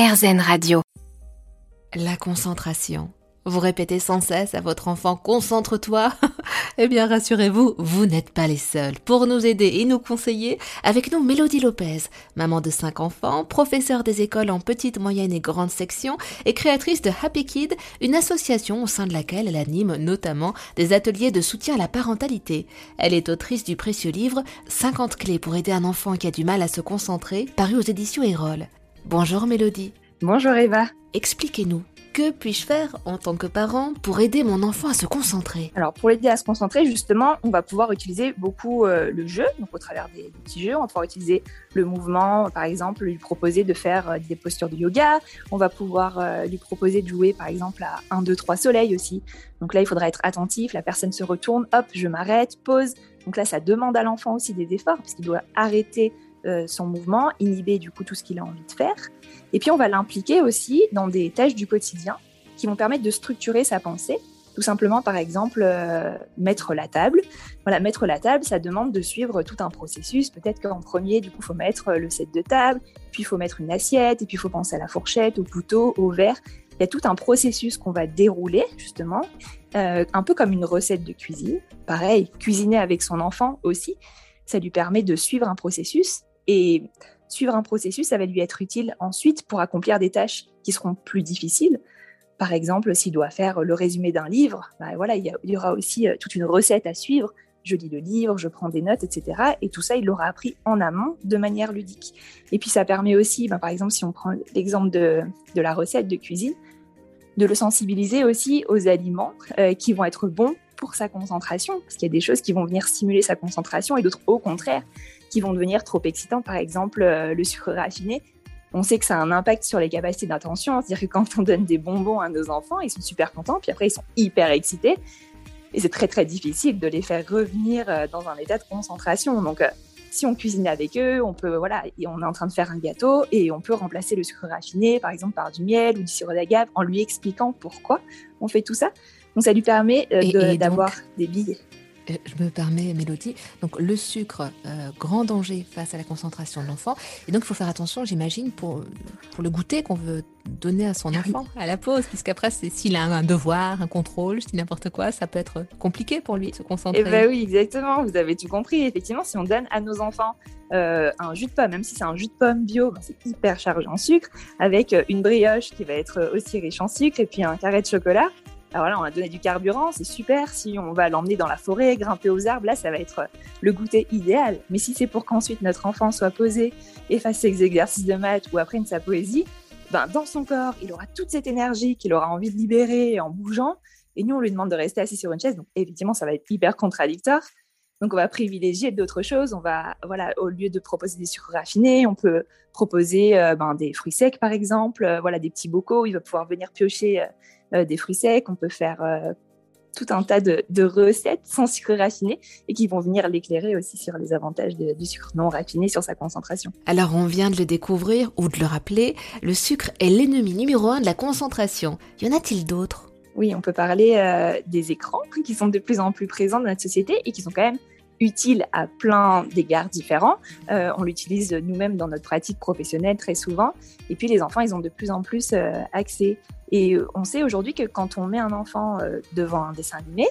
RZN Radio. La concentration. Vous répétez sans cesse à votre enfant Concentre-toi Eh bien rassurez-vous, vous, n'êtes pas les seuls. Pour nous aider et nous conseiller, avec nous Mélodie Lopez, maman de cinq enfants, professeure des écoles en petite, moyenne et grande section et créatrice de Happy Kid, une association au sein de laquelle elle anime notamment des ateliers de soutien à la parentalité. Elle est autrice du précieux livre 50 clés pour aider un enfant qui a du mal à se concentrer, paru aux éditions Erol. Bonjour Mélodie. Bonjour Eva. Expliquez-nous, que puis-je faire en tant que parent pour aider mon enfant à se concentrer? Alors pour l'aider à se concentrer, justement, on va pouvoir utiliser beaucoup euh, le jeu, donc au travers des, petits jeux, on va pouvoir utiliser le mouvement, par exemple, lui proposer de faire euh, des postures de yoga, on va pouvoir euh, lui proposer de jouer par exemple à 1, 2, 3 soleils aussi. Donc là, il faudra être attentif, la personne se retourne, hop, je m'arrête, pause. Donc là, ça demande à l'enfant aussi des efforts, parce qu'il doit arrêter euh, son mouvement, inhiber du coup tout ce qu'il a envie de faire. Et puis on va l'impliquer aussi dans des tâches du quotidien qui vont permettre de structurer sa pensée. Tout simplement, par exemple, euh, mettre la table. Voilà, mettre la table, ça demande de suivre tout un processus. Peut-être qu'en premier, du coup, faut mettre le set de table, puis il faut mettre une assiette, et puis il faut penser à la fourchette, au couteau, au verre. Il y a tout un processus qu'on va dérouler, justement, euh, un peu comme une recette de cuisine. Pareil, cuisiner avec son enfant aussi, ça lui permet de suivre un processus et suivre un processus, ça va lui être utile ensuite pour accomplir des tâches qui seront plus difficiles. Par exemple, s'il doit faire le résumé d'un livre, bah voilà, il y, aura aussi euh, toute une recette à suivre. Je lis le livre, je prends des notes, etc. Et tout ça, il l'aura appris en amont de manière ludique. Et puis, ça permet aussi, bah, par exemple, si on prend l'exemple de, la recette de cuisine, de le sensibiliser aussi aux aliments euh, qui vont être bons pour sa concentration, parce qu'il y a des choses qui vont venir stimuler sa concentration et d'autres au contraire qui vont devenir trop excitants. Par exemple, euh, le sucre raffiné. On sait que ça a un impact sur les capacités d'attention. C'est-à-dire que quand on donne des bonbons à nos enfants, ils sont super contents, puis après ils sont hyper excités. Et c'est très très difficile de les faire revenir euh, dans un état de concentration. Donc, euh, si on cuisine avec eux, on peut, voilà, et on est en train de faire un gâteau et on peut remplacer le sucre raffiné, par exemple, par du miel ou du sirop d'agave, en lui expliquant pourquoi on fait tout ça. Donc, ça lui permet d'avoir des billes. Euh, je me permets, Mélodie, donc le sucre, euh, grand danger face à la concentration de l'enfant. Et donc, il faut faire attention, j'imagine, pour, pour le goûter qu'on veut donner à son enfant à la pause, puisqu'après, s'il a un devoir, un contrôle, si n'importe quoi, ça peut être compliqué pour lui de se concentrer. Eh bien oui, exactement, vous avez tout compris. Effectivement, si on donne à nos enfants euh, un jus de pomme, même si c'est un jus de pomme bio, ben, c'est hyper chargé en sucre, avec une brioche qui va être aussi riche en sucre, et puis un carré de chocolat, alors là, on a donné du carburant, c'est super. Si on va l'emmener dans la forêt, grimper aux arbres, là, ça va être le goûter idéal. Mais si c'est pour qu'ensuite notre enfant soit posé et fasse ses exercices de maths ou apprenne sa poésie, ben, dans son corps, il aura toute cette énergie qu'il aura envie de libérer en bougeant. Et nous, on lui demande de rester assis sur une chaise. Donc, effectivement, ça va être hyper contradictoire. Donc, on va privilégier d'autres choses. On va, voilà, au lieu de proposer des sucres raffinés, on peut proposer euh, ben, des fruits secs, par exemple, euh, voilà, des petits bocaux. Il va pouvoir venir piocher euh, euh, des fruits secs, on peut faire euh, tout un tas de, recettes sans sucre raffiné et qui vont venir l'éclairer aussi sur les avantages du sucre non raffiné sur sa concentration. Alors on vient de le découvrir ou de le rappeler, le sucre est l'ennemi numéro un de la concentration. Y en a-t-il d'autres? Oui, on peut parler euh, des écrans qui sont de plus en plus présents dans notre société et qui sont quand même utile à plein d'égards différents. Euh, on l'utilise nous-mêmes dans notre pratique professionnelle très souvent. Et puis les enfants, ils ont de plus en plus euh, accès. Et euh, on sait aujourd'hui que quand on met un enfant devant un dessin animé,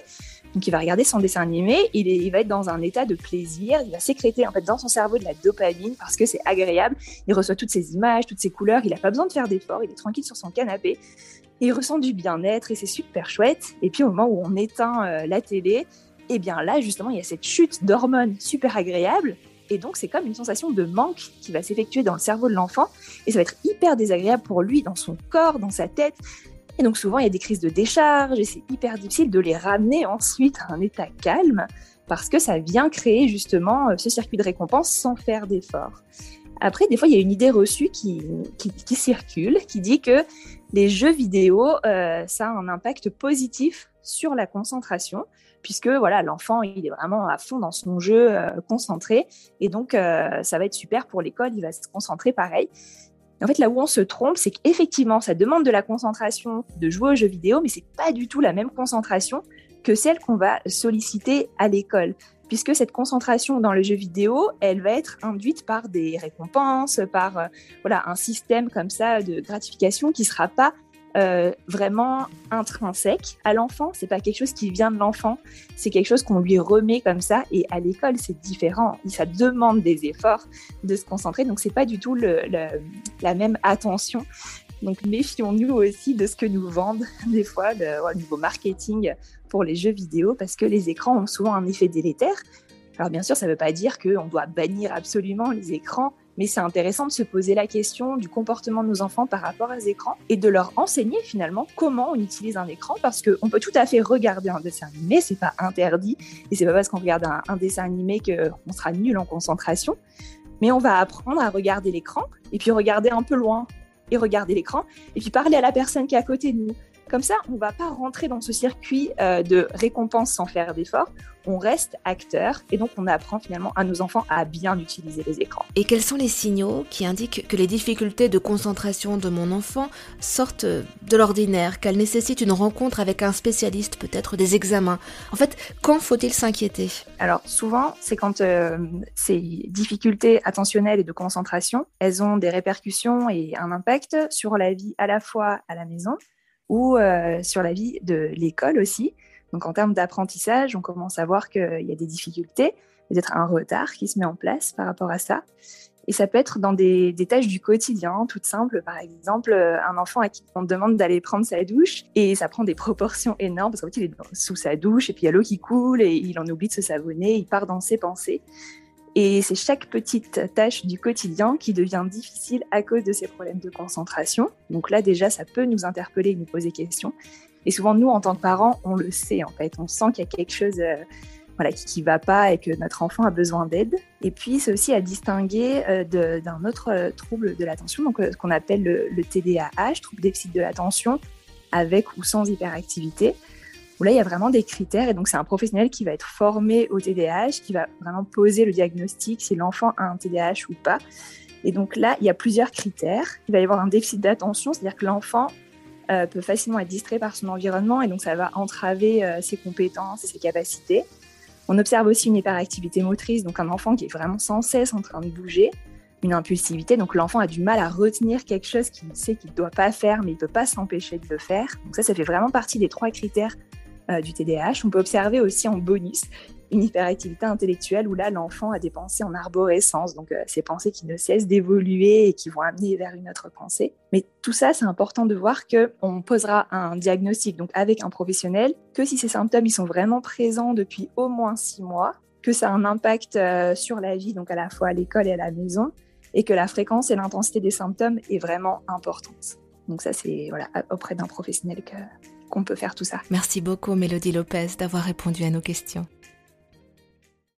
donc il va regarder son dessin animé, il, va être dans un état de plaisir, il va sécréter en fait dans son cerveau de la dopamine parce que c'est agréable. Il reçoit toutes ces images, toutes ces couleurs, il n'a pas besoin de faire d'efforts, il est tranquille sur son canapé. il ressent du bien-être et c'est super chouette. Et puis au moment où on éteint la télé, et bien là, justement, il y a cette chute d'hormones super agréable. Et donc, c'est comme une sensation de manque qui va s'effectuer dans le cerveau de l'enfant. Et ça va être hyper désagréable pour lui, dans son corps, dans sa tête. Et donc, souvent, il y a des crises de décharge et c'est hyper difficile de les ramener ensuite à un état calme parce que ça vient créer justement euh, ce circuit de récompense sans faire d'effort. Après, des fois, il y a une idée reçue qui, circule, qui dit que les jeux vidéo, euh, ça a un impact positif sur la concentration puisque voilà l'enfant il est vraiment à fond dans son jeu euh, concentré. Et donc euh, ça va être super pour l'école il va se concentrer pareil. En fait là où on se trompe c'est qu'effectivement ça demande de la concentration de jouer aux jeux vidéo mais c'est pas du tout la même concentration que celle qu'on va solliciter à l'école puisque cette concentration dans le jeu vidéo, elle va être induite par des récompenses, par euh, voilà un système comme ça de gratification qui sera pas euh, vraiment intrinsèque à l'enfant. C'est pas quelque chose qui vient de l'enfant, c'est quelque chose qu'on lui remet comme ça. Et à l'école, c'est différent. Ça demande des efforts de se concentrer, donc c'est pas du tout la même attention. Donc méfions-nous aussi de ce que nous vendent des fois le, au niveau marketing pour les jeux vidéo, parce que les écrans ont souvent un effet délétère. Alors bien sûr, ça ne veut pas dire qu'on doit bannir absolument les écrans, mais c'est intéressant de se poser la question du comportement de nos enfants par rapport aux écrans et de leur enseigner finalement comment on utilise un écran parce qu'on peut tout à fait regarder un dessin animé, c'est pas interdit et c'est pas parce qu'on regarde un, dessin animé qu'on sera nul en concentration, mais on va apprendre à regarder l'écran et puis regarder un peu loin et regarder l'écran et puis parler à la personne qui est à côté de nous. Comme ça, on ne va pas rentrer dans ce circuit euh, de récompense sans faire d'effort. On reste acteur et donc on apprend finalement à nos enfants à bien utiliser les écrans. Et quels sont les signaux qui indiquent que les difficultés de concentration de mon enfant sortent de l'ordinaire, qu'elles nécessitent une rencontre avec un spécialiste, peut-être des examens? En fait, quand faut-il s'inquiéter? Alors souvent, c'est quand euh, ces difficultés attentionnelles et de concentration, elles ont des répercussions et un impact sur la vie à la fois à la maison, ou euh, sur la vie de l'école aussi. Donc en termes d'apprentissage, on commence à voir qu'il y a des difficultés, peut-être un retard qui se met en place par rapport à ça. Et ça peut être dans des, tâches du quotidien, toutes simples. Par exemple, un enfant à qui on demande d'aller prendre sa douche et ça prend des proportions énormes parce qu'en fait, il est sous sa douche et puis il y a l'eau qui coule et il en oublie de se savonner, il part dans ses pensées. Et c'est chaque petite tâche du quotidien qui devient difficile à cause de ces problèmes de concentration. Donc là, déjà, ça peut nous interpeller et nous poser question. Et souvent, nous, en tant que parents, on le sait, en fait. On sent qu'il y a quelque chose euh, voilà, qui ne va pas et que notre enfant a besoin d'aide. Et puis, c'est aussi à distinguer euh, d'un autre euh, trouble de l'attention, donc ce qu'on appelle le, le TDAH, trouble déficit de l'attention, avec ou sans hyperactivité où là, il y a vraiment des critères. Et donc, c'est un professionnel qui va être formé au TDAH, qui va vraiment poser le diagnostic si l'enfant a un TDAH ou pas. Et donc là, il y a plusieurs critères. Il va y avoir un déficit d'attention, c'est-à-dire que l'enfant euh, peut facilement être distrait par son environnement et donc ça va entraver euh, ses compétences et ses capacités. On observe aussi une hyperactivité motrice, donc un enfant qui est vraiment sans cesse en train de bouger, une impulsivité, donc l'enfant a du mal à retenir quelque chose qu'il sait qu'il ne doit pas faire, mais il ne peut pas s'empêcher de le faire. Donc ça, ça fait vraiment partie des trois critères euh, du TDAH. On peut observer aussi en bonus une hyperactivité intellectuelle où là, l'enfant a des pensées en arborescence, donc euh, ces pensées qui ne cessent d'évoluer et qui vont amener vers une autre pensée. Mais tout ça, c'est important de voir qu'on posera un diagnostic donc avec un professionnel que si ces symptômes ils sont vraiment présents depuis au moins six mois, que ça a un impact euh, sur la vie, donc à la fois à l'école et à la maison, et que la fréquence et l'intensité des symptômes est vraiment importante. Donc ça, c'est voilà, auprès d'un professionnel Merci beaucoup, Mélodie Lopez, d'avoir répondu à nos questions.